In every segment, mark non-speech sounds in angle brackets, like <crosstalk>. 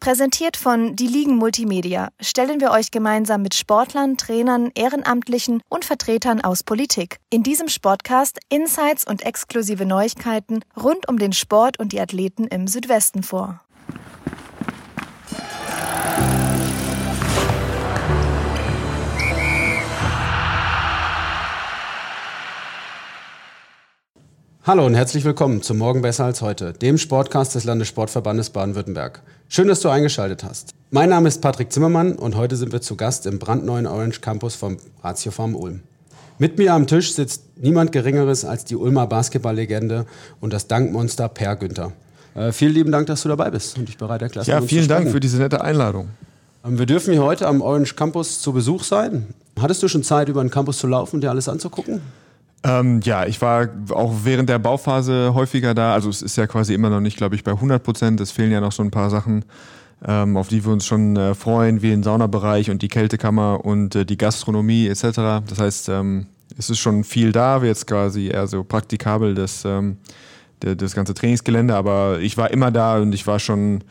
Präsentiert von Die Ligen Multimedia stellen wir euch gemeinsam mit Sportlern, Trainern, Ehrenamtlichen und Vertretern aus Politik in diesem Sportcast Insights und exklusive Neuigkeiten rund um den Sport und die Athleten im Südwesten vor. Hallo und herzlich willkommen zum Morgen besser als heute, dem Sportcast des Landessportverbandes Baden-Württemberg. Schön, dass du eingeschaltet hast. Mein Name ist Patrick Zimmermann und heute sind wir zu Gast im brandneuen Orange Campus vom Ratio Farm Ulm. Mit mir am Tisch sitzt niemand Geringeres als die Ulmer Basketballlegende und das Dankmonster Per Günther. Äh, vielen lieben Dank, dass du dabei bist und dich bereit erklärst. Ja, vielen Dank für diese nette Einladung. Ähm, wir dürfen hier heute am Orange Campus zu Besuch sein. Hattest du schon Zeit, über den Campus zu laufen und dir alles anzugucken? Ähm, ja, ich war auch während der Bauphase häufiger da. Also es ist ja quasi immer noch nicht, glaube ich, bei 100 Prozent. Es fehlen ja noch so ein paar Sachen, ähm, auf die wir uns schon äh, freuen, wie den Saunabereich und die Kältekammer und äh, die Gastronomie etc. Das heißt, ähm, es ist schon viel da, jetzt quasi eher so praktikabel das, ähm, der, das ganze Trainingsgelände. Aber ich war immer da und ich war schon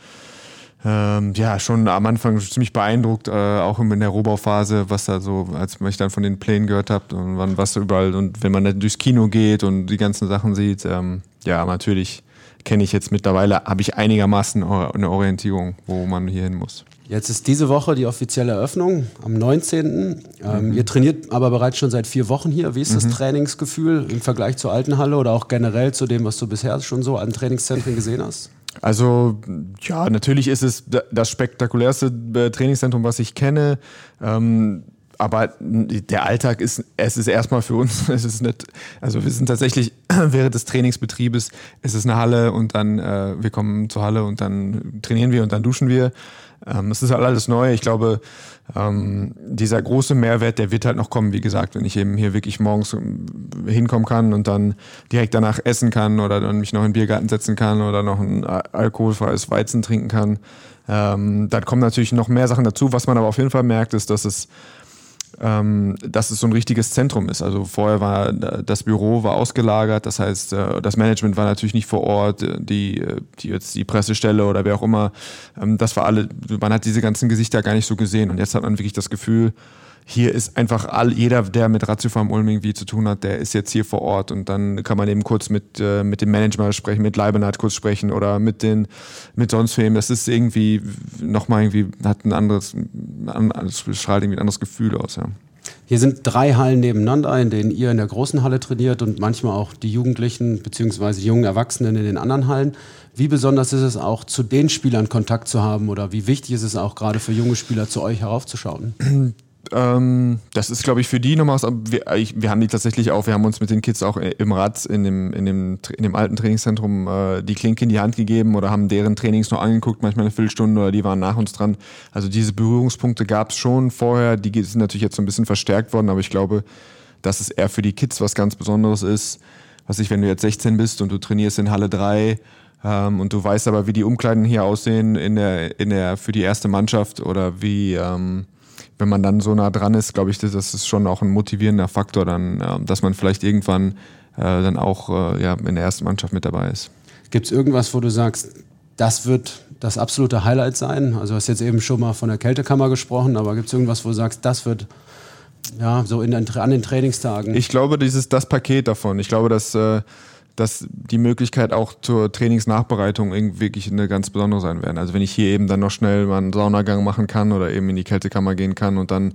ähm, ja, schon am Anfang ziemlich beeindruckt, äh, auch in der Rohbauphase, was da so, als ich dann von den Plänen gehört habe und wann was überall und wenn man dann durchs Kino geht und die ganzen Sachen sieht, ähm, ja, natürlich kenne ich jetzt mittlerweile, habe ich einigermaßen eine Orientierung, wo man hier hin muss. Jetzt ist diese Woche die offizielle Eröffnung am 19. Ähm, mhm. Ihr trainiert aber bereits schon seit vier Wochen hier. Wie ist das mhm. Trainingsgefühl im Vergleich zur alten Halle oder auch generell zu dem, was du bisher schon so an Trainingszentren gesehen hast? Also ja, natürlich ist es das spektakulärste äh, Trainingszentrum, was ich kenne. Ähm, aber der Alltag ist, es ist erstmal für uns, <laughs> es ist nicht, also wir sind tatsächlich <clears throat> während des Trainingsbetriebes, es ist eine Halle und dann, äh, wir kommen zur Halle und dann trainieren wir und dann duschen wir. Ähm, es ist halt alles neu. Ich glaube, ähm, dieser große Mehrwert, der wird halt noch kommen, wie gesagt, wenn ich eben hier wirklich morgens ähm, hinkommen kann und dann direkt danach essen kann oder dann mich noch in den Biergarten setzen kann oder noch ein alkoholfreies Weizen trinken kann. Ähm, dann kommen natürlich noch mehr Sachen dazu. Was man aber auf jeden Fall merkt, ist, dass es ähm, dass es so ein richtiges Zentrum ist. Also vorher war das Büro war ausgelagert, das heißt, äh, das Management war natürlich nicht vor Ort, die, die jetzt die Pressestelle oder wer auch immer, ähm, das war alle, man hat diese ganzen Gesichter gar nicht so gesehen. Und jetzt hat man wirklich das Gefühl, hier ist einfach all, jeder, der mit Ratiofarm Ulm irgendwie zu tun hat, der ist jetzt hier vor Ort und dann kann man eben kurz mit, äh, mit dem Manager sprechen, mit Leibenhardt kurz sprechen oder mit den, mit sonst wem. Das ist irgendwie nochmal irgendwie, hat ein anderes, ein, strahlt irgendwie ein anderes Gefühl aus, ja. Hier sind drei Hallen nebeneinander, in denen ihr in der großen Halle trainiert und manchmal auch die Jugendlichen bzw. jungen Erwachsenen in den anderen Hallen. Wie besonders ist es auch, zu den Spielern Kontakt zu haben oder wie wichtig ist es auch gerade für junge Spieler zu euch heraufzuschauen? <clears throat> Ähm, das ist, glaube ich, für die nochmal. Wir, wir, haben die tatsächlich auch, wir haben uns mit den Kids auch im Rad in dem, in dem, in dem alten Trainingszentrum äh, die Klinke in die Hand gegeben oder haben deren Trainings noch angeguckt, manchmal eine Viertelstunde oder die waren nach uns dran. Also diese Berührungspunkte gab es schon vorher, die sind natürlich jetzt so ein bisschen verstärkt worden, aber ich glaube, dass es eher für die Kids was ganz Besonderes ist. Was ich, wenn du jetzt 16 bist und du trainierst in Halle 3 ähm, und du weißt aber, wie die Umkleiden hier aussehen in der, in der, für die erste Mannschaft oder wie. Ähm, wenn man dann so nah dran ist, glaube ich, das ist schon auch ein motivierender Faktor, dann, dass man vielleicht irgendwann äh, dann auch äh, ja, in der ersten Mannschaft mit dabei ist. Gibt es irgendwas, wo du sagst, das wird das absolute Highlight sein? Also du hast jetzt eben schon mal von der Kältekammer gesprochen, aber gibt es irgendwas, wo du sagst, das wird ja so in, an den Trainingstagen? Ich glaube, dieses das Paket davon. Ich glaube, dass äh, dass die Möglichkeit auch zur Trainingsnachbereitung wirklich eine ganz besondere sein werden. Also wenn ich hier eben dann noch schnell mal einen Saunagang machen kann oder eben in die Kältekammer gehen kann und dann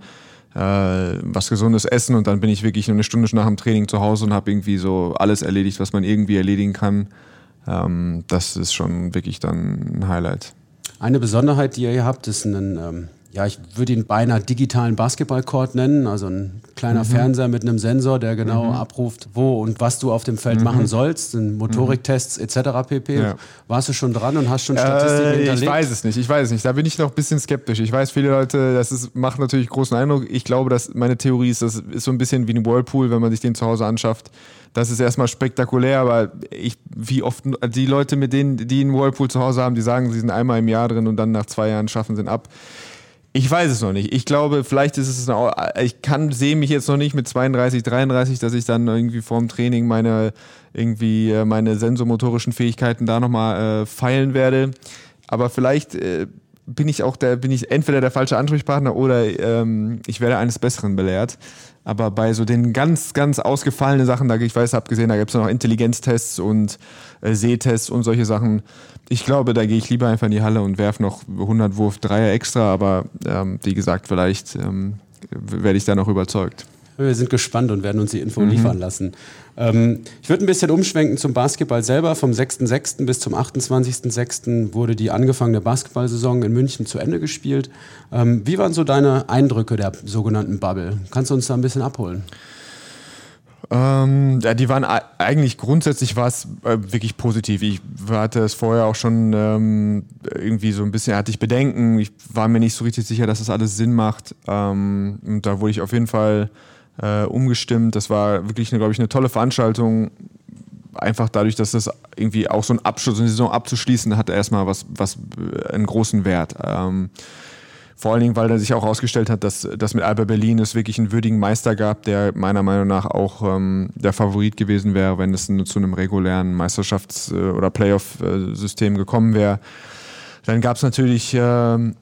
äh, was Gesundes essen und dann bin ich wirklich eine Stunde nach dem Training zu Hause und habe irgendwie so alles erledigt, was man irgendwie erledigen kann. Ähm, das ist schon wirklich dann ein Highlight. Eine Besonderheit, die ihr hier habt, ist ein ähm, ja, ich würde ihn beinahe digitalen Basketballcourt nennen, also ein kleiner mhm. Fernseher mit einem Sensor, der genau mhm. abruft, wo und was du auf dem Feld mhm. machen sollst, Motoriktests etc. pp. Ja. Warst du schon dran und hast schon Statistiken äh, hinterlegt? Ich weiß es nicht, ich weiß es nicht. Da bin ich noch ein bisschen skeptisch. Ich weiß, viele Leute, das ist, macht natürlich großen Eindruck. Ich glaube, dass meine Theorie ist, das ist so ein bisschen wie ein Whirlpool, wenn man sich den zu Hause anschafft. Das ist erstmal spektakulär, aber ich, wie oft die Leute, mit denen, die einen Whirlpool zu Hause haben, die sagen, sie sind einmal im Jahr drin und dann nach zwei Jahren schaffen sie ihn ab. Ich weiß es noch nicht. Ich glaube, vielleicht ist es auch, ich kann, sehe mich jetzt noch nicht mit 32, 33, dass ich dann irgendwie vorm Training meine, irgendwie äh, meine sensomotorischen Fähigkeiten da nochmal äh, feilen werde. Aber vielleicht äh, bin ich auch der, bin ich entweder der falsche Ansprechpartner oder ähm, ich werde eines Besseren belehrt. Aber bei so den ganz, ganz ausgefallenen Sachen, da ich weiß, habe gesehen, da gibt es noch Intelligenztests und äh, Sehtests und solche Sachen. Ich glaube, da gehe ich lieber einfach in die Halle und werfe noch 100 Wurf Dreier extra. Aber ähm, wie gesagt, vielleicht ähm, werde ich da noch überzeugt. Wir sind gespannt und werden uns die Info mhm. liefern lassen. Ähm, ich würde ein bisschen umschwenken zum Basketball selber. Vom 6.6. bis zum 28.6. wurde die angefangene Basketballsaison in München zu Ende gespielt. Ähm, wie waren so deine Eindrücke der sogenannten Bubble? Kannst du uns da ein bisschen abholen? Ähm, ja, die waren eigentlich grundsätzlich war es äh, wirklich positiv. Ich hatte es vorher auch schon ähm, irgendwie so ein bisschen, hatte ich Bedenken. Ich war mir nicht so richtig sicher, dass das alles Sinn macht. Ähm, und da wurde ich auf jeden Fall äh, umgestimmt. Das war wirklich, glaube ich, eine tolle Veranstaltung. Einfach dadurch, dass das irgendwie auch so ein Abschluss, eine Saison abzuschließen, hat erstmal was, was äh, einen großen Wert. Ähm, vor allen Dingen, weil er sich auch herausgestellt hat, dass, dass mit Alba Berlin es wirklich einen würdigen Meister gab, der meiner Meinung nach auch ähm, der Favorit gewesen wäre, wenn es zu einem regulären Meisterschafts- äh, oder Playoff-System gekommen wäre. Dann gab es natürlich ähm,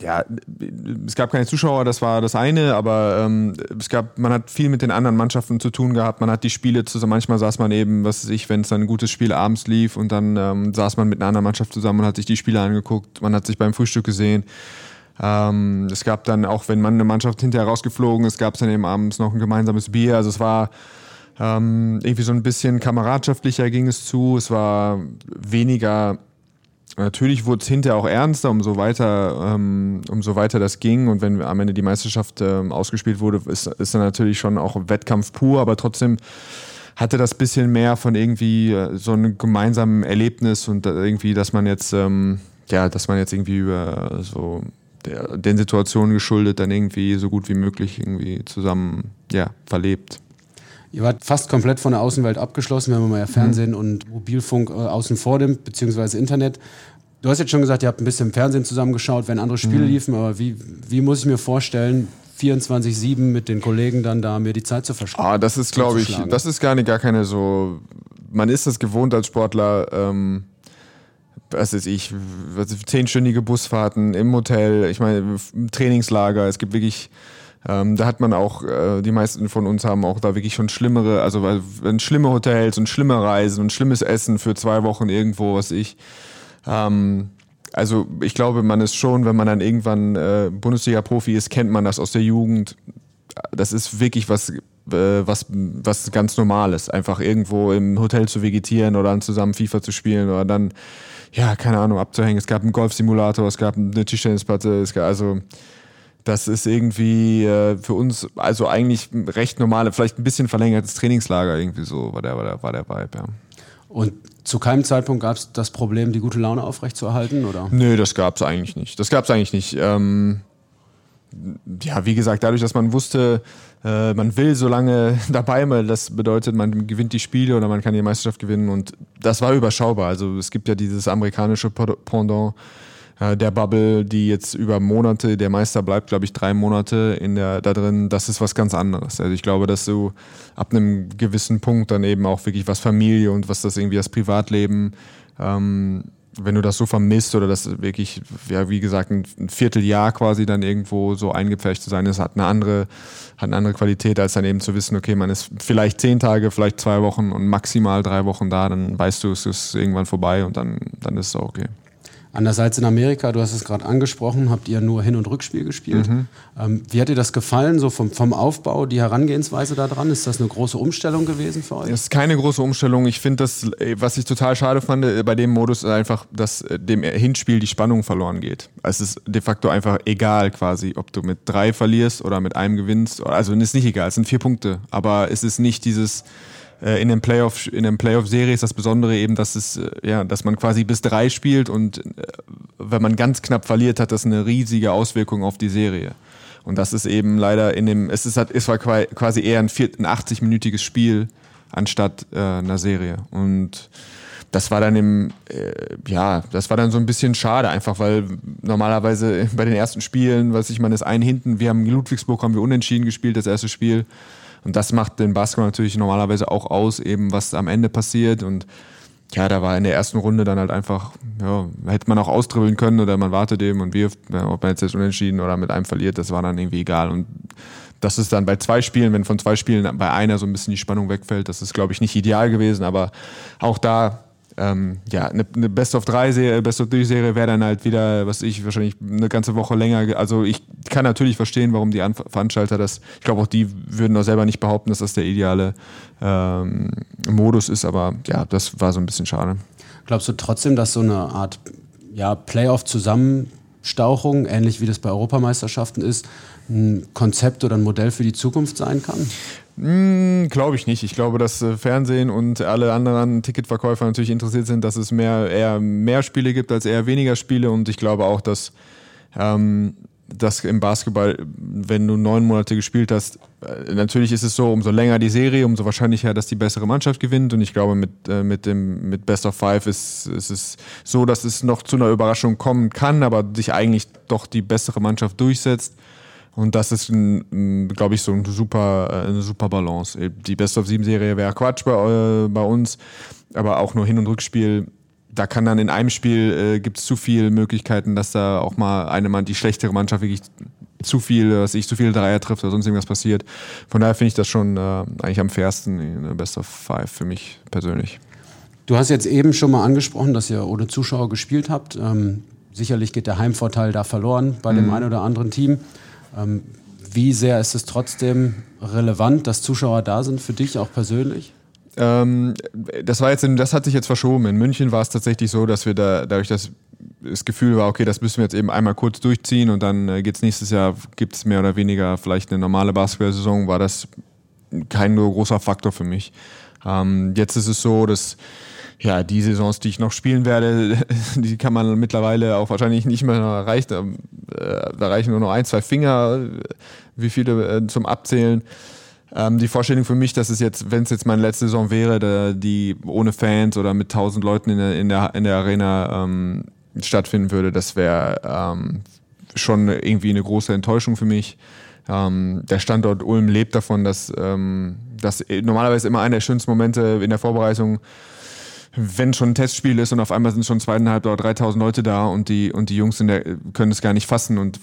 ja, es gab keine Zuschauer, das war das eine, aber ähm, es gab, man hat viel mit den anderen Mannschaften zu tun gehabt, man hat die Spiele zusammen, manchmal saß man eben, was weiß ich, wenn es dann ein gutes Spiel abends lief und dann ähm, saß man mit einer anderen Mannschaft zusammen und hat sich die Spiele angeguckt, man hat sich beim Frühstück gesehen. Ähm, es gab dann auch, wenn man eine Mannschaft hinterher rausgeflogen ist, gab es dann eben abends noch ein gemeinsames Bier, also es war ähm, irgendwie so ein bisschen kameradschaftlicher ging es zu, es war weniger Natürlich wurde es hinterher auch ernster, umso weiter, ähm, umso weiter das ging. Und wenn am Ende die Meisterschaft ähm, ausgespielt wurde, ist, ist dann natürlich schon auch Wettkampf pur, aber trotzdem hatte das bisschen mehr von irgendwie äh, so einem gemeinsamen Erlebnis und irgendwie, dass man jetzt, ähm, ja, dass man jetzt irgendwie über so der, den Situationen geschuldet dann irgendwie so gut wie möglich irgendwie zusammen ja, verlebt. Ihr wart fast komplett von der Außenwelt abgeschlossen, wenn man mal ja Fernsehen mhm. und Mobilfunk äh, außen vor nimmt, beziehungsweise Internet. Du hast jetzt schon gesagt, ihr habt ein bisschen im Fernsehen zusammengeschaut, wenn andere Spiele mhm. liefen, aber wie, wie muss ich mir vorstellen, 24-7 mit den Kollegen dann da mir die Zeit zu verschlagen? Ah, das ist, glaube ich, das ist gar nicht gar keine so. Man ist das gewohnt als Sportler. Ähm, was weiß ich, zehnstündige Busfahrten im Hotel, ich meine, Trainingslager, es gibt wirklich ähm, da hat man auch, äh, die meisten von uns haben auch da wirklich schon schlimmere, also weil wenn schlimme Hotels und schlimme Reisen und schlimmes Essen für zwei Wochen irgendwo, was ich. Ähm, also ich glaube, man ist schon, wenn man dann irgendwann äh, Bundesliga-Profi ist, kennt man das aus der Jugend. Das ist wirklich was, äh, was, was ganz Normales. Einfach irgendwo im Hotel zu vegetieren oder dann zusammen FIFA zu spielen oder dann, ja, keine Ahnung, abzuhängen. Es gab einen Golfsimulator, es gab eine Tischtennisplatte, es gab also das ist irgendwie äh, für uns also eigentlich recht normale, vielleicht ein bisschen verlängertes Trainingslager irgendwie so war der, war der, war der Vibe, ja. Und zu keinem Zeitpunkt gab es das Problem, die gute Laune aufrechtzuerhalten, oder? Nö, das gab es eigentlich nicht. Das gab es eigentlich nicht. Ähm, ja, wie gesagt, dadurch, dass man wusste, äh, man will so lange <laughs> dabei mal, das bedeutet, man gewinnt die Spiele oder man kann die Meisterschaft gewinnen und das war überschaubar. Also es gibt ja dieses amerikanische Pendant, äh, der Bubble, die jetzt über Monate, der Meister bleibt, glaube ich, drei Monate in der, da drin, das ist was ganz anderes. Also ich glaube, dass du ab einem gewissen Punkt dann eben auch wirklich was Familie und was das irgendwie das Privatleben, ähm, wenn du das so vermisst oder das wirklich, ja, wie gesagt, ein Vierteljahr quasi dann irgendwo so eingepfercht zu sein, ist, hat eine andere, hat eine andere Qualität, als dann eben zu wissen, okay, man ist vielleicht zehn Tage, vielleicht zwei Wochen und maximal drei Wochen da, dann weißt du, es ist irgendwann vorbei und dann, dann ist es auch okay. Anders als in Amerika, du hast es gerade angesprochen, habt ihr nur Hin- und Rückspiel gespielt. Mhm. Ähm, wie hat dir das gefallen, so vom, vom Aufbau, die Herangehensweise da dran? Ist das eine große Umstellung gewesen für euch? Das ist keine große Umstellung. Ich finde das, äh, was ich total schade fand äh, bei dem Modus, ist einfach, dass äh, dem Hinspiel die Spannung verloren geht. Es ist de facto einfach egal quasi, ob du mit drei verlierst oder mit einem gewinnst. Also es ist nicht egal, es sind vier Punkte. Aber es ist nicht dieses in den Playoff, in den Playoff-Serie ist das Besondere eben, dass es, äh, ja, dass man quasi bis drei spielt und äh, wenn man ganz knapp verliert, hat das eine riesige Auswirkung auf die Serie. Und das ist eben leider in dem, es ist halt, es war quasi eher ein, ein 80-minütiges Spiel anstatt äh, einer Serie. Und das war dann im, äh, ja, das war dann so ein bisschen schade, einfach weil normalerweise <laughs> bei den ersten Spielen, was ich meine, ist ein hinten, wir haben Ludwigsburg haben wir unentschieden gespielt, das erste Spiel. Und das macht den Basketball natürlich normalerweise auch aus, eben was am Ende passiert. Und ja, da war in der ersten Runde dann halt einfach, ja, hätte man auch austribbeln können oder man wartet eben und wirft, ob man jetzt, unentschieden oder mit einem verliert, das war dann irgendwie egal. Und das ist dann bei zwei Spielen, wenn von zwei Spielen bei einer so ein bisschen die Spannung wegfällt, das ist, glaube ich, nicht ideal gewesen, aber auch da ähm, ja, eine, eine Best of 3 Serie, Best of 3 Serie wäre dann halt wieder, was ich wahrscheinlich eine ganze Woche länger. Also ich kann natürlich verstehen, warum die Veranstalter das, ich glaube auch die würden auch selber nicht behaupten, dass das der ideale ähm, Modus ist, aber ja, das war so ein bisschen schade. Glaubst du trotzdem, dass so eine Art ja, Playoff-Zusammenstauchung, ähnlich wie das bei Europameisterschaften ist, ein Konzept oder ein Modell für die Zukunft sein kann? Mm, glaube ich nicht. Ich glaube, dass äh, Fernsehen und alle anderen Ticketverkäufer natürlich interessiert sind, dass es mehr, eher mehr Spiele gibt als eher weniger Spiele. Und ich glaube auch, dass, ähm, dass im Basketball, wenn du neun Monate gespielt hast, äh, natürlich ist es so, umso länger die Serie, umso wahrscheinlicher, dass die bessere Mannschaft gewinnt. Und ich glaube, mit, äh, mit, dem, mit Best of Five ist, ist es so, dass es noch zu einer Überraschung kommen kann, aber sich eigentlich doch die bessere Mannschaft durchsetzt. Und das ist, glaube ich, so ein super, äh, eine super Balance. Die Best of Sieben Serie wäre Quatsch bei, äh, bei uns, aber auch nur Hin- und Rückspiel. Da kann dann in einem Spiel äh, gibt es zu viele Möglichkeiten, dass da auch mal eine Mann, die schlechtere Mannschaft wirklich zu viel, was ich zu viele Dreier trifft oder sonst irgendwas passiert. Von daher finde ich das schon äh, eigentlich am fairsten in der Best of Five für mich persönlich. Du hast jetzt eben schon mal angesprochen, dass ihr ohne Zuschauer gespielt habt. Ähm, sicherlich geht der Heimvorteil da verloren bei mhm. dem einen oder anderen Team. Ähm, wie sehr ist es trotzdem relevant, dass Zuschauer da sind für dich auch persönlich? Ähm, das war jetzt, in, das hat sich jetzt verschoben. In München war es tatsächlich so, dass wir da dadurch, dass das Gefühl war, okay, das müssen wir jetzt eben einmal kurz durchziehen und dann äh, es nächstes Jahr, gibt es mehr oder weniger vielleicht eine normale Basketball-Saison, war das kein nur großer Faktor für mich. Ähm, jetzt ist es so, dass ja, die Saisons, die ich noch spielen werde, <laughs> die kann man mittlerweile auch wahrscheinlich nicht mehr erreichen. Äh, da reichen nur noch ein, zwei Finger, wie viele äh, zum Abzählen. Ähm, die Vorstellung für mich, dass es jetzt, wenn es jetzt meine letzte Saison wäre, die ohne Fans oder mit tausend Leuten in der, in der, in der Arena ähm, stattfinden würde, das wäre ähm, schon irgendwie eine große Enttäuschung für mich. Ähm, der Standort Ulm lebt davon, dass, ähm, dass normalerweise immer einer der schönsten Momente in der Vorbereitung wenn schon ein Testspiel ist und auf einmal sind schon zweieinhalb oder dreitausend Leute da und die, und die Jungs der, können es gar nicht fassen und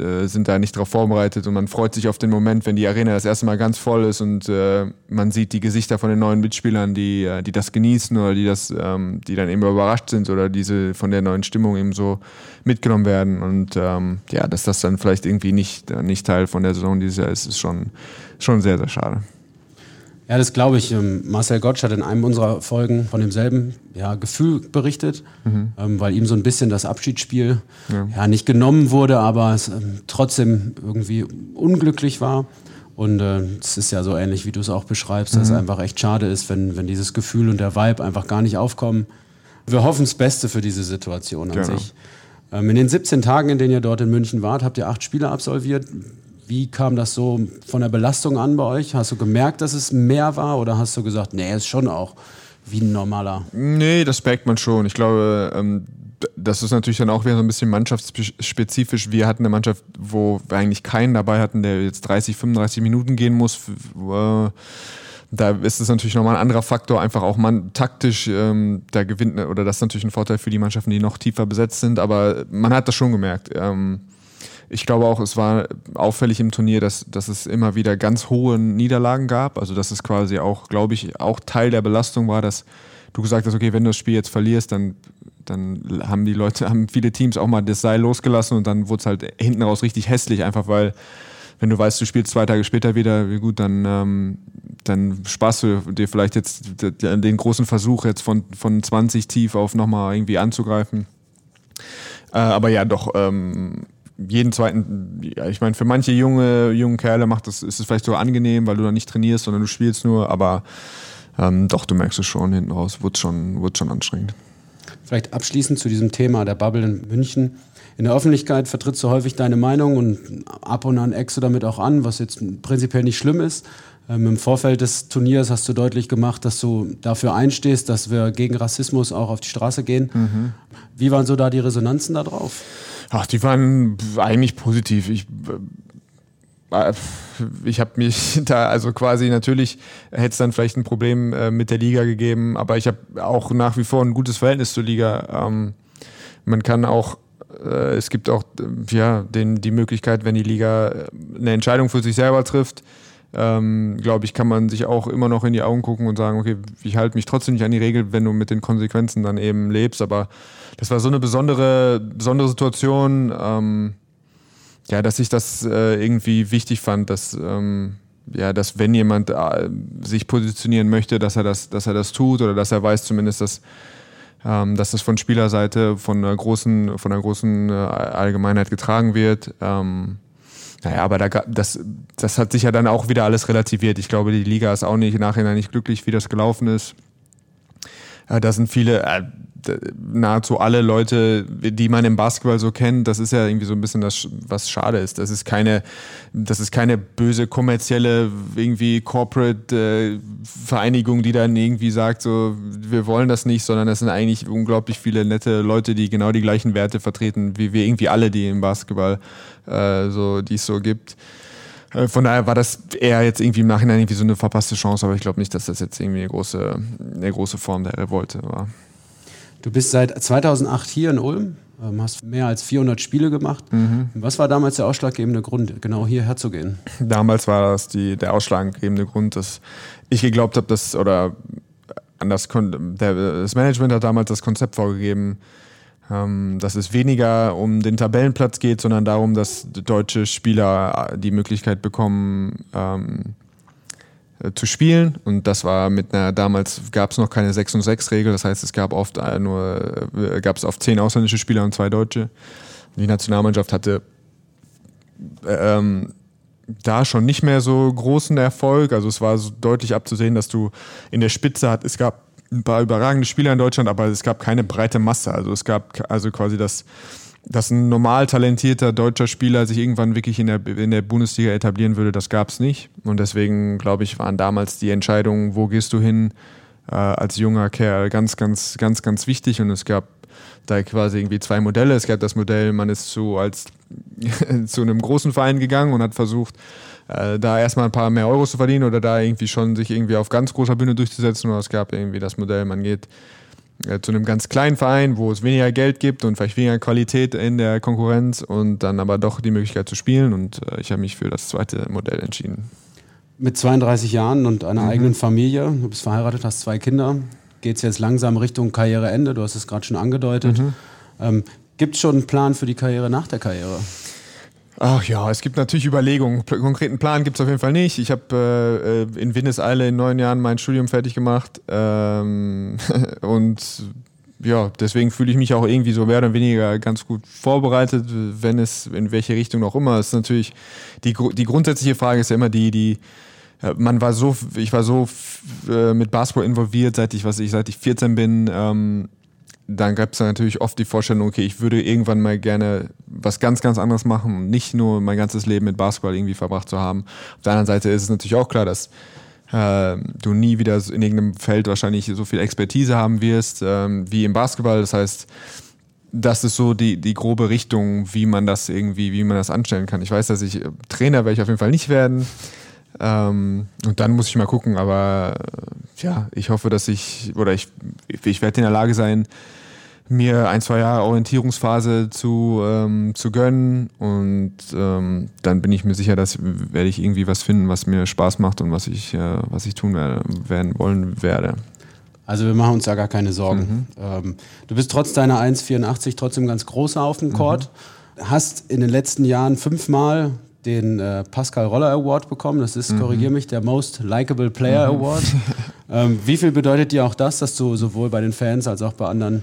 äh, sind da nicht darauf vorbereitet und man freut sich auf den Moment, wenn die Arena das erste Mal ganz voll ist und äh, man sieht die Gesichter von den neuen Mitspielern, die, äh, die das genießen oder die das, ähm, die dann eben überrascht sind oder diese von der neuen Stimmung eben so mitgenommen werden und ähm, ja, dass das dann vielleicht irgendwie nicht, nicht Teil von der Saison dieses Jahr ist, ist schon, schon sehr, sehr schade. Ja, das glaube ich. Ähm, Marcel Gottsch hat in einem unserer Folgen von demselben ja, Gefühl berichtet, mhm. ähm, weil ihm so ein bisschen das Abschiedsspiel ja. ja nicht genommen wurde, aber es ähm, trotzdem irgendwie unglücklich war. Und äh, es ist ja so ähnlich, wie du es auch beschreibst, mhm. dass es einfach echt schade ist, wenn, wenn dieses Gefühl und der Vibe einfach gar nicht aufkommen. Wir hoffen das Beste für diese Situation an genau. sich. Ähm, in den 17 Tagen, in denen ihr dort in München wart, habt ihr acht Spiele absolviert. Wie kam das so von der Belastung an bei euch? Hast du gemerkt, dass es mehr war oder hast du gesagt, nee, ist schon auch wie ein normaler? Nee, das merkt man schon. Ich glaube, ähm, das ist natürlich dann auch wieder so ein bisschen mannschaftsspezifisch. Wir hatten eine Mannschaft, wo wir eigentlich keinen dabei hatten, der jetzt 30, 35 Minuten gehen muss. Äh, da ist es natürlich nochmal ein anderer Faktor, einfach auch man taktisch, ähm, da gewinnt, oder das ist natürlich ein Vorteil für die Mannschaften, die noch tiefer besetzt sind, aber man hat das schon gemerkt. Ähm, ich glaube auch, es war auffällig im Turnier, dass, dass es immer wieder ganz hohe Niederlagen gab. Also dass es quasi auch, glaube ich, auch Teil der Belastung war, dass du gesagt hast, okay, wenn du das Spiel jetzt verlierst, dann dann haben die Leute, haben viele Teams auch mal das Seil losgelassen und dann wurde es halt hinten raus richtig hässlich, einfach weil, wenn du weißt, du spielst zwei Tage später wieder, wie gut, dann, ähm, dann sparst du dir vielleicht jetzt den großen Versuch, jetzt von, von 20 tief auf nochmal irgendwie anzugreifen. Äh, aber ja, doch, ähm, jeden zweiten, ja, ich meine, für manche junge, junge Kerle macht das, ist es vielleicht so angenehm, weil du dann nicht trainierst, sondern du spielst nur, aber ähm, doch, du merkst es schon hinten raus, wird schon, wird schon anstrengend. Vielleicht abschließend zu diesem Thema der Bubble in München. In der Öffentlichkeit vertrittst du häufig deine Meinung und ab und an eckst du damit auch an, was jetzt prinzipiell nicht schlimm ist. Ähm, Im Vorfeld des Turniers hast du deutlich gemacht, dass du dafür einstehst, dass wir gegen Rassismus auch auf die Straße gehen. Mhm. Wie waren so da die Resonanzen darauf? Ach, die waren eigentlich positiv. Ich, äh, ich habe mich <laughs> da, also quasi natürlich hätte es dann vielleicht ein Problem äh, mit der Liga gegeben, aber ich habe auch nach wie vor ein gutes Verhältnis zur Liga. Ähm, man kann auch, äh, es gibt auch ja, den, die Möglichkeit, wenn die Liga eine Entscheidung für sich selber trifft, ähm, glaube ich, kann man sich auch immer noch in die Augen gucken und sagen, okay, ich halte mich trotzdem nicht an die Regel, wenn du mit den Konsequenzen dann eben lebst. Aber das war so eine besondere, besondere Situation. Ähm, ja, dass ich das äh, irgendwie wichtig fand, dass, ähm, ja, dass wenn jemand äh, sich positionieren möchte, dass er das, dass er das tut oder dass er weiß zumindest, dass, ähm, dass das von Spielerseite von einer großen, von einer großen äh, Allgemeinheit getragen wird. Ähm, naja, aber da, das, das hat sich ja dann auch wieder alles relativiert. Ich glaube, die Liga ist auch nicht nachher nicht glücklich, wie das gelaufen ist. Äh, da sind viele, äh, nahezu alle Leute, die man im Basketball so kennt, das ist ja irgendwie so ein bisschen das, was schade ist. Das ist keine, das ist keine böse kommerzielle irgendwie Corporate äh, Vereinigung, die dann irgendwie sagt, so wir wollen das nicht, sondern das sind eigentlich unglaublich viele nette Leute, die genau die gleichen Werte vertreten, wie wir irgendwie alle, die im Basketball äh, so, die es so gibt. Äh, von daher war das eher jetzt irgendwie im Nachhinein irgendwie so eine verpasste Chance, aber ich glaube nicht, dass das jetzt irgendwie eine große, eine große Form der Revolte war. Du bist seit 2008 hier in Ulm, ähm, hast mehr als 400 Spiele gemacht. Mhm. Was war damals der ausschlaggebende Grund, genau hierher zu gehen? Damals war das die, der ausschlaggebende Grund, dass ich geglaubt habe, dass, oder anders, das Management hat damals das Konzept vorgegeben, ähm, dass es weniger um den Tabellenplatz geht, sondern darum, dass deutsche Spieler die Möglichkeit bekommen, ähm, äh, zu spielen. Und das war mit einer, damals gab es noch keine 6 und 6 Regel, das heißt, es gab oft äh, nur, äh, gab es oft zehn ausländische Spieler und zwei Deutsche. Die Nationalmannschaft hatte ähm, da schon nicht mehr so großen Erfolg. Also es war so deutlich abzusehen, dass du in der Spitze hat, es gab ein paar überragende Spieler in Deutschland, aber es gab keine breite Masse. Also es gab also quasi das dass ein normal talentierter deutscher Spieler sich irgendwann wirklich in der, in der Bundesliga etablieren würde, das gab es nicht. Und deswegen, glaube ich, waren damals die Entscheidungen, wo gehst du hin, äh, als junger Kerl ganz, ganz, ganz, ganz wichtig. Und es gab da quasi irgendwie zwei Modelle. Es gab das Modell, man ist zu, als, <laughs> zu einem großen Verein gegangen und hat versucht, äh, da erstmal ein paar mehr Euros zu verdienen oder da irgendwie schon sich irgendwie auf ganz großer Bühne durchzusetzen. Oder es gab irgendwie das Modell, man geht zu einem ganz kleinen Verein, wo es weniger Geld gibt und vielleicht weniger Qualität in der Konkurrenz und dann aber doch die Möglichkeit zu spielen. Und äh, ich habe mich für das zweite Modell entschieden. Mit 32 Jahren und einer mhm. eigenen Familie, du bist verheiratet, hast zwei Kinder, geht es jetzt langsam Richtung Karriereende, du hast es gerade schon angedeutet. Mhm. Ähm, Gibt es schon einen Plan für die Karriere nach der Karriere? Ach ja, es gibt natürlich Überlegungen. Konkreten Plan gibt es auf jeden Fall nicht. Ich habe äh, in Windeseile in neun Jahren mein Studium fertig gemacht. Ähm, <laughs> und ja, deswegen fühle ich mich auch irgendwie so mehr oder weniger ganz gut vorbereitet, wenn es in welche Richtung auch immer. Es ist natürlich die, die grundsätzliche Frage ist ja immer die, die äh, man war so, ich war so äh, mit Basketball involviert, seit ich, was ich, seit ich 14 bin. Ähm, dann gab es natürlich oft die Vorstellung, okay, ich würde irgendwann mal gerne was ganz, ganz anderes machen und nicht nur mein ganzes Leben mit Basketball irgendwie verbracht zu haben. Auf der anderen Seite ist es natürlich auch klar, dass äh, du nie wieder in irgendeinem Feld wahrscheinlich so viel Expertise haben wirst ähm, wie im Basketball. Das heißt, das ist so die, die grobe Richtung, wie man das irgendwie, wie man das anstellen kann. Ich weiß, dass ich Trainer werde ich auf jeden Fall nicht werden. Ähm, und dann muss ich mal gucken, aber äh, ja, ich hoffe, dass ich, oder ich, ich werde in der Lage sein, mir ein, zwei Jahre Orientierungsphase zu, ähm, zu gönnen und ähm, dann bin ich mir sicher, dass werde ich irgendwie was finden, was mir Spaß macht und was ich, äh, was ich tun werde, werden wollen werde. Also wir machen uns da gar keine Sorgen. Mhm. Ähm, du bist trotz deiner 1,84 trotzdem ganz groß auf dem Court. Mhm. Hast in den letzten Jahren fünfmal den äh, Pascal Roller Award bekommen. Das ist, mhm. korrigiere mich, der Most Likeable Player mhm. Award. <laughs> ähm, wie viel bedeutet dir auch das, dass du sowohl bei den Fans als auch bei anderen,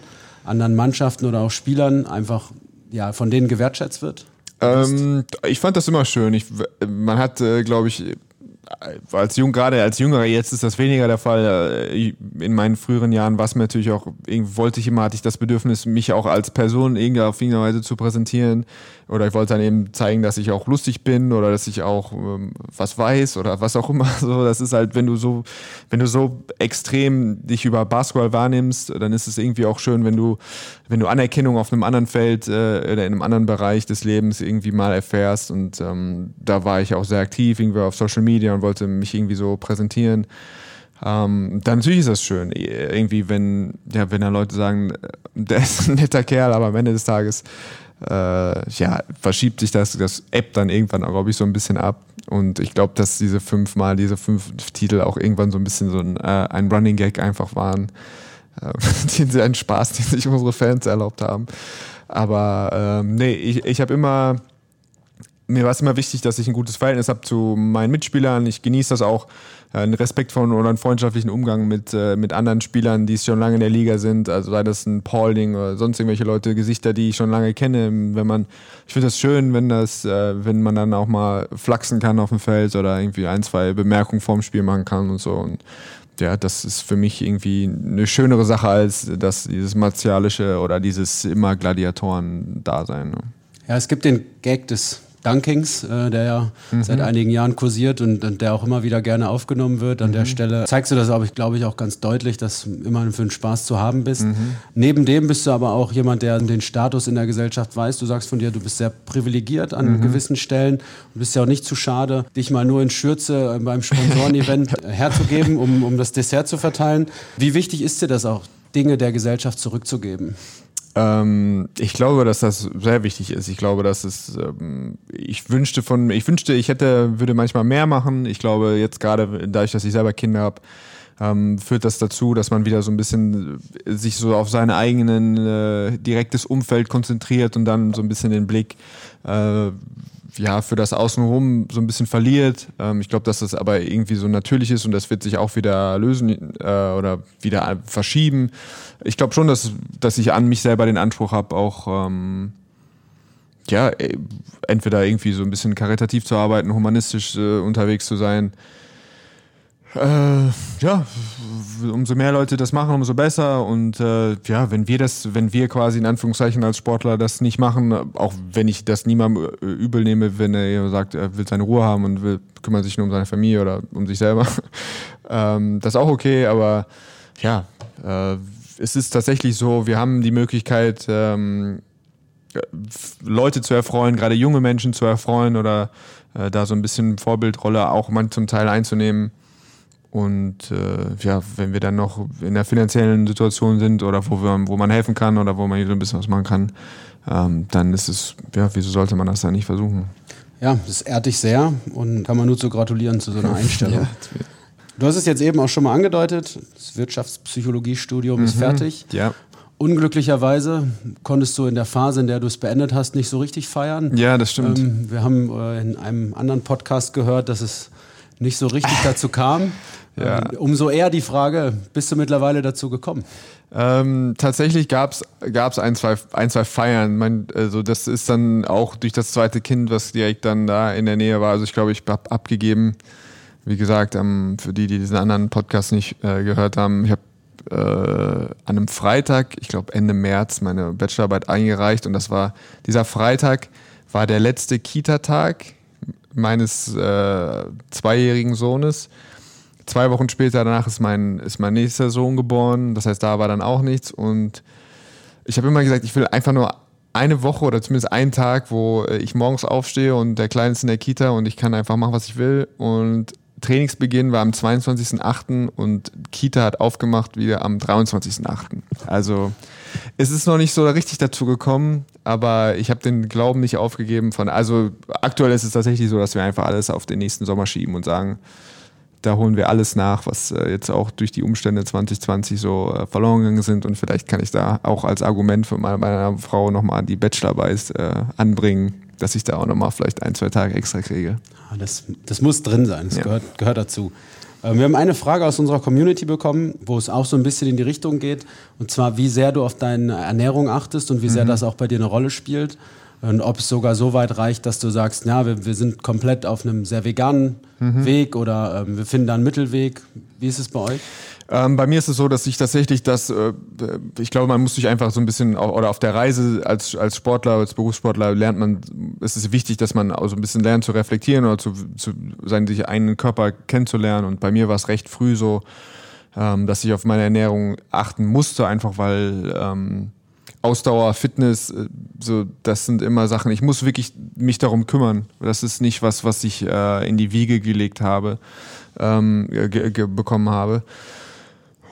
anderen Mannschaften oder auch Spielern einfach ja, von denen gewertschätzt wird? Ähm, ich fand das immer schön. Ich, man hat, äh, glaube ich, als jung, gerade als Jüngerer, jetzt ist das weniger der Fall. Äh, in meinen früheren Jahren war es mir natürlich auch, wollte ich immer, hatte ich das Bedürfnis, mich auch als Person irgendwie auf irgendeine Weise zu präsentieren. Oder ich wollte dann eben zeigen, dass ich auch lustig bin oder dass ich auch ähm, was weiß oder was auch immer. <laughs> So, das ist halt, wenn du so, wenn du so extrem dich über Basketball wahrnimmst, dann ist es irgendwie auch schön, wenn du, wenn du Anerkennung auf einem anderen Feld äh, oder in einem anderen Bereich des Lebens irgendwie mal erfährst. Und ähm, da war ich auch sehr aktiv, irgendwie auf Social Media und wollte mich irgendwie so präsentieren. Ähm, dann natürlich ist das schön. Irgendwie, wenn, ja, wenn dann Leute sagen, äh, der ist ein netter Kerl, aber am Ende des Tages äh, ja, verschiebt sich das, das App dann irgendwann, glaube ich, so ein bisschen ab. Und ich glaube, dass diese fünfmal, diese fünf Titel auch irgendwann so ein bisschen so ein, äh, ein Running Gag einfach waren. Äh, <laughs> den, einen Spaß, den sich unsere Fans erlaubt haben. Aber ähm, nee, ich, ich habe immer, mir war es immer wichtig, dass ich ein gutes Verhältnis habe zu meinen Mitspielern. Ich genieße das auch, äh, einen respektvollen oder einen freundschaftlichen Umgang mit, äh, mit anderen Spielern, die schon lange in der Liga sind. Also sei das ein Paulding oder sonst irgendwelche Leute, Gesichter, die ich schon lange kenne. Wenn man, ich finde das schön, wenn das, äh, wenn man dann auch mal flachsen kann auf dem Feld oder irgendwie ein, zwei Bemerkungen vorm Spiel machen kann und so. Und ja, das ist für mich irgendwie eine schönere Sache als das, dieses martialische oder dieses immer Gladiatoren-Dasein. Ne? Ja, es gibt den Gag des Dunkings, äh, der ja mhm. seit einigen Jahren kursiert und, und, der auch immer wieder gerne aufgenommen wird. An mhm. der Stelle zeigst du das, aber ich glaube ich auch ganz deutlich, dass du immer für den Spaß zu haben bist. Mhm. Neben dem bist du aber auch jemand, der den Status in der Gesellschaft weiß. Du sagst von dir, du bist sehr privilegiert an mhm. gewissen Stellen und bist ja auch nicht zu schade, dich mal nur in Schürze äh, beim Sponsorenevent <laughs> herzugeben, um, um das Dessert zu verteilen. Wie wichtig ist dir das auch, Dinge der Gesellschaft zurückzugeben? Ähm, ich glaube, dass das sehr wichtig ist. Ich glaube, dass es, ähm, ich wünschte von, ich wünschte, ich hätte, würde manchmal mehr machen. Ich glaube, jetzt gerade dadurch, dass ich selber Kinder habe, ähm, führt das dazu, dass man wieder so ein bisschen äh, sich so auf sein eigenen äh, direktes Umfeld konzentriert und dann so ein bisschen den Blick äh, ja, für das Außenrum so ein bisschen verliert. Ähm, ich glaube, dass das aber irgendwie so natürlich ist und das wird sich auch wieder lösen äh, oder wieder verschieben. Ich glaube schon, dass, dass ich an mich selber den Anspruch habe, auch ähm, ja, äh, entweder irgendwie so ein bisschen karitativ zu arbeiten, humanistisch äh, unterwegs zu sein. Äh, ja, umso mehr Leute das machen, umso besser. Und äh, ja, wenn wir das, wenn wir quasi in Anführungszeichen als Sportler das nicht machen, auch wenn ich das niemandem äh, übel nehme, wenn er sagt, er will seine Ruhe haben und will, kümmert sich nur um seine Familie oder um sich selber, <laughs> ähm, das ist auch okay. Aber ja, äh, es ist tatsächlich so, wir haben die Möglichkeit, ähm, Leute zu erfreuen, gerade junge Menschen zu erfreuen oder äh, da so ein bisschen Vorbildrolle auch man zum Teil einzunehmen. Und äh, ja, wenn wir dann noch in der finanziellen Situation sind oder wo, wir, wo man helfen kann oder wo man so ein bisschen was machen kann, ähm, dann ist es, ja, wieso sollte man das dann nicht versuchen? Ja, das ehrt dich sehr und kann man nur zu gratulieren zu so einer <laughs> Einstellung. ja, du hast es jetzt eben auch schon mal angedeutet, das Wirtschaftspsychologiestudium mhm, ist fertig. Ja. Unglücklicherweise konntest du in der Phase, in der du es beendet hast, nicht so richtig feiern. Ja, das stimmt. Ähm, wir haben äh, in einem anderen Podcast gehört, dass es nicht so richtig <laughs> dazu kam. Ja. Ähm, umso eher die Frage, bist du mittlerweile dazu gekommen? Ähm, tatsächlich gab es ein zwei, ein, zwei Feiern. Mein, also das ist dann auch durch das zweite Kind, was direkt dann da in der Nähe war. Also ich glaube, ich habe abgegeben, wie gesagt, ähm, für die, die diesen anderen Podcast nicht äh, gehört haben, ich habe äh, an einem Freitag, ich glaube Ende März, meine Bachelorarbeit eingereicht und das war, dieser Freitag war der letzte Kita-Tag meines äh, zweijährigen Sohnes zwei Wochen später danach ist mein, ist mein nächster Sohn geboren. Das heißt, da war dann auch nichts. Und ich habe immer gesagt, ich will einfach nur eine Woche oder zumindest einen Tag, wo ich morgens aufstehe und der Kleine ist in der Kita und ich kann einfach machen, was ich will. Und Trainingsbeginn war am 22.08. und Kita hat aufgemacht wieder am 23.08. Also es ist noch nicht so richtig dazu gekommen, aber ich habe den Glauben nicht aufgegeben von, also aktuell ist es tatsächlich so, dass wir einfach alles auf den nächsten Sommer schieben und sagen, da holen wir alles nach, was äh, jetzt auch durch die Umstände 2020 so äh, verloren gegangen sind. Und vielleicht kann ich da auch als Argument für meine, meine Frau nochmal die Bachelorarbeit äh, anbringen, dass ich da auch nochmal vielleicht ein, zwei Tage extra kriege. Ah, das, das muss drin sein, das ja. gehört, gehört dazu. Ähm, wir haben eine Frage aus unserer Community bekommen, wo es auch so ein bisschen in die Richtung geht. Und zwar, wie sehr du auf deine Ernährung achtest und wie sehr mhm. das auch bei dir eine Rolle spielt. Und ob es sogar so weit reicht, dass du sagst, ja, wir, wir sind komplett auf einem sehr veganen mhm. Weg oder ähm, wir finden da einen Mittelweg. Wie ist es bei euch? Ähm, bei mir ist es so, dass ich tatsächlich das, äh, ich glaube, man muss sich einfach so ein bisschen, oder auf der Reise als, als Sportler, als Berufssportler lernt man, es ist wichtig, dass man auch so ein bisschen lernt zu reflektieren oder zu, zu seinen sich einen Körper kennenzulernen. Und bei mir war es recht früh so, ähm, dass ich auf meine Ernährung achten musste, einfach weil ähm, Ausdauer, Fitness, äh, so, das sind immer Sachen. Ich muss wirklich mich darum kümmern. Das ist nicht was, was ich äh, in die Wiege gelegt habe, ähm, bekommen habe.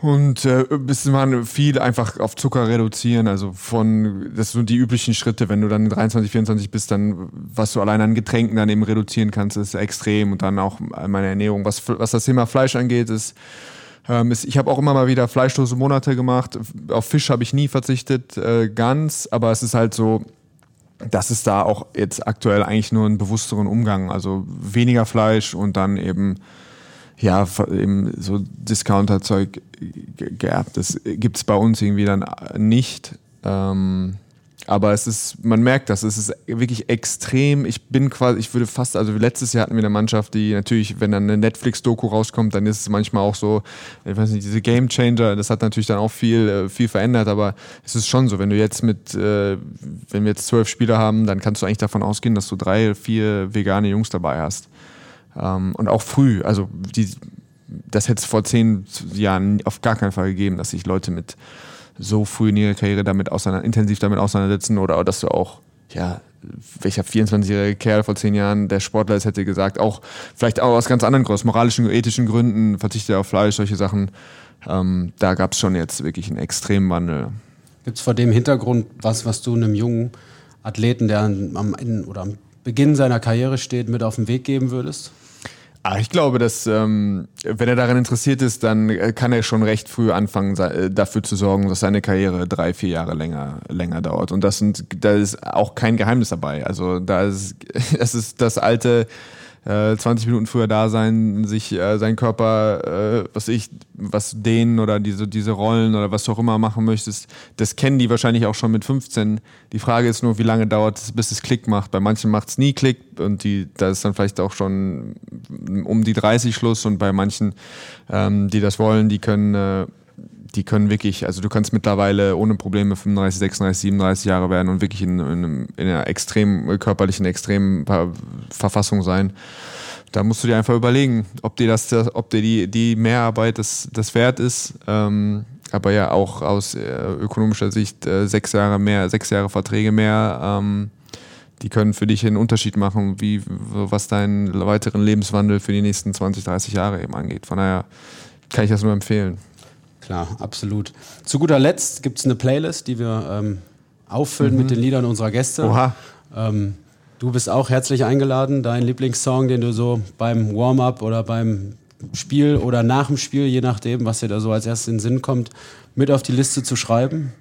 Und äh, bisschen man viel einfach auf Zucker reduzieren, also von, das sind die üblichen Schritte, wenn du dann 23, 24 bist, dann, was du allein an Getränken dann eben reduzieren kannst, ist extrem und dann auch meine Ernährung. Was, was das Thema Fleisch angeht, ist, ähm, ich habe auch immer mal wieder fleischlose Monate gemacht. Auf Fisch habe ich nie verzichtet, äh, ganz, aber es ist halt so, dass es da auch jetzt aktuell eigentlich nur einen bewussteren Umgang, also weniger Fleisch und dann eben ja, eben so Discounter-Zeug geerbt. Das gibt es bei uns irgendwie dann nicht. Ähm, aber es ist, man merkt das, es ist wirklich extrem. Ich bin quasi, ich würde fast, also letztes Jahr hatten wir eine Mannschaft, die natürlich, wenn dann eine Netflix-Doku rauskommt, dann ist es manchmal auch so, ich weiß nicht, diese Game Changer, das hat natürlich dann auch viel, äh, viel verändert, aber es ist schon so, wenn du jetzt mit, äh, wenn wir jetzt zwölf Spieler haben, dann kannst du eigentlich davon ausgehen, dass du drei, vier vegane Jungs dabei hast. Ähm, und auch früh, also die, das hätte es vor zehn Jahren auf gar keinen Fall gegeben, dass sich Leute mit so früh in ihrer Karriere damit auseinander, intensiv damit auseinandersetzen oder dass du auch, ja, welcher 24-jährige Kerl vor zehn Jahren, der Sportler ist, hätte gesagt, auch vielleicht auch aus ganz anderen Gründen, aus moralischen, ethischen Gründen, verzichte auf Fleisch, solche Sachen. Ähm, da gab es schon jetzt wirklich einen extremen Wandel. Gibt es vor dem Hintergrund was, was du einem jungen Athleten, der am Ende oder am Beginn seiner Karriere steht, mit auf den Weg geben würdest? Ah, ich glaube, dass ähm, wenn er daran interessiert ist, dann äh, kann er schon recht früh anfangen, äh, dafür zu sorgen, dass seine Karriere drei, vier Jahre länger, länger dauert. Und das sind, da ist auch kein Geheimnis dabei. Also da ist, <laughs> das ist das alte 20 äh, Minuten früher da sein, sich äh, seinen Körper, äh, was ich, was dehnen oder diese, diese Rollen oder was du auch immer machen möchtest, das kennen die wahrscheinlich auch schon mit 15. Die Frage ist nur, wie lange dauert es, bis es Klick macht. Bei manchen macht es nie Klick und die, da ist dann vielleicht auch schon um die 30 Schluss und bei manchen, ähm, die das wollen, die können äh, die können wirklich, also du kannst mittlerweile ohne Probleme 35, 36, 37 Jahre werden und wirklich in, in, in einer extrem körperlichen, extremen Verfassung sein. Da musst du dir einfach überlegen, ob dir das, ob dir die, die Mehrarbeit das, das wert ist. Ähm, aber ja, auch aus äh, ökonomischer Sicht äh, sechs Jahre mehr, sechs Jahre Verträge mehr, ähm, die können für dich einen Unterschied machen, wie, was deinen weiteren Lebenswandel für die nächsten 20, 30 Jahre eben angeht. Von daher kann ich das nur empfehlen. Klar, absolut. Zu guter Letzt gibt es eine Playlist, die wir ähm, auffüllen mhm. mit den Liedern unserer Gäste. Oha. Ähm, du bist auch herzlich eingeladen, deinen Lieblingssong, den du so beim Warm-up oder beim Spiel oder nach dem Spiel, je nachdem, was dir da so als erstes in den Sinn kommt, mit auf die Liste zu schreiben.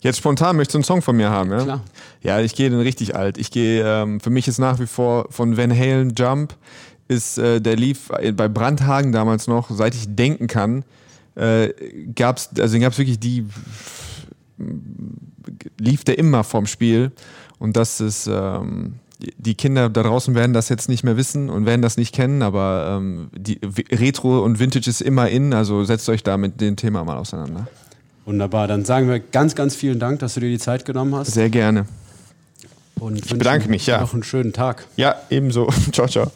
Jetzt spontan möchtest du einen Song von mir haben, ja? Klar. Ja, ich gehe den richtig alt. Ich gehe, ähm, für mich ist nach wie vor von Van Halen Jump, ist, äh, der lief bei Brandhagen damals noch, seit ich denken kann, äh, gab's, also gab es wirklich die, lief der immer vorm Spiel und das ist, ähm, die Kinder da draußen werden das jetzt nicht mehr wissen und werden das nicht kennen, aber ähm, die Retro und Vintage ist immer in, also setzt euch da mit dem Thema mal auseinander. Wunderbar, dann sagen wir ganz, ganz vielen Dank, dass du dir die Zeit genommen hast. Sehr gerne. Und ich bedanke mich, ja. Noch einen schönen Tag. Ja, ebenso. <laughs> ciao, ciao.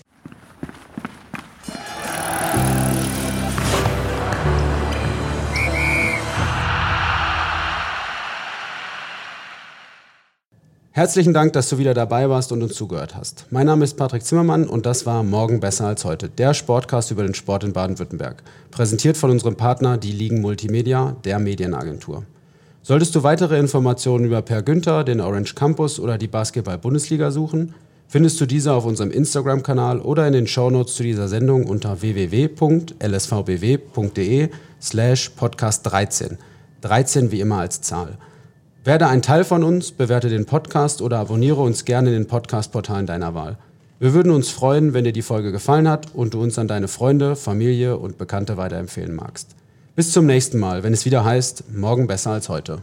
Herzlichen Dank, dass du wieder dabei warst und uns zugehört hast. Mein Name ist Patrick Zimmermann und das war Morgen besser als heute, der Sportcast über den Sport in Baden-Württemberg. Präsentiert von unserem Partner, die Ligen Multimedia, der Medienagentur. Solltest du weitere Informationen über Per Günther, den Orange Campus oder die Basketball-Bundesliga suchen, findest du diese auf unserem Instagram-Kanal oder in den Shownotes zu dieser Sendung unter www.lsvbw.de slash podcast 13. 13 wie immer als Zahl. Werde ein Teil von uns, bewerte den Podcast oder abonniere uns gerne in den Podcast-Portalen deiner Wahl. Wir würden uns freuen, wenn dir die Folge gefallen hat und du uns an deine Freunde, Familie und Bekannte weiterempfehlen magst. Bis zum nächsten Mal, wenn es wieder heißt, morgen besser als heute.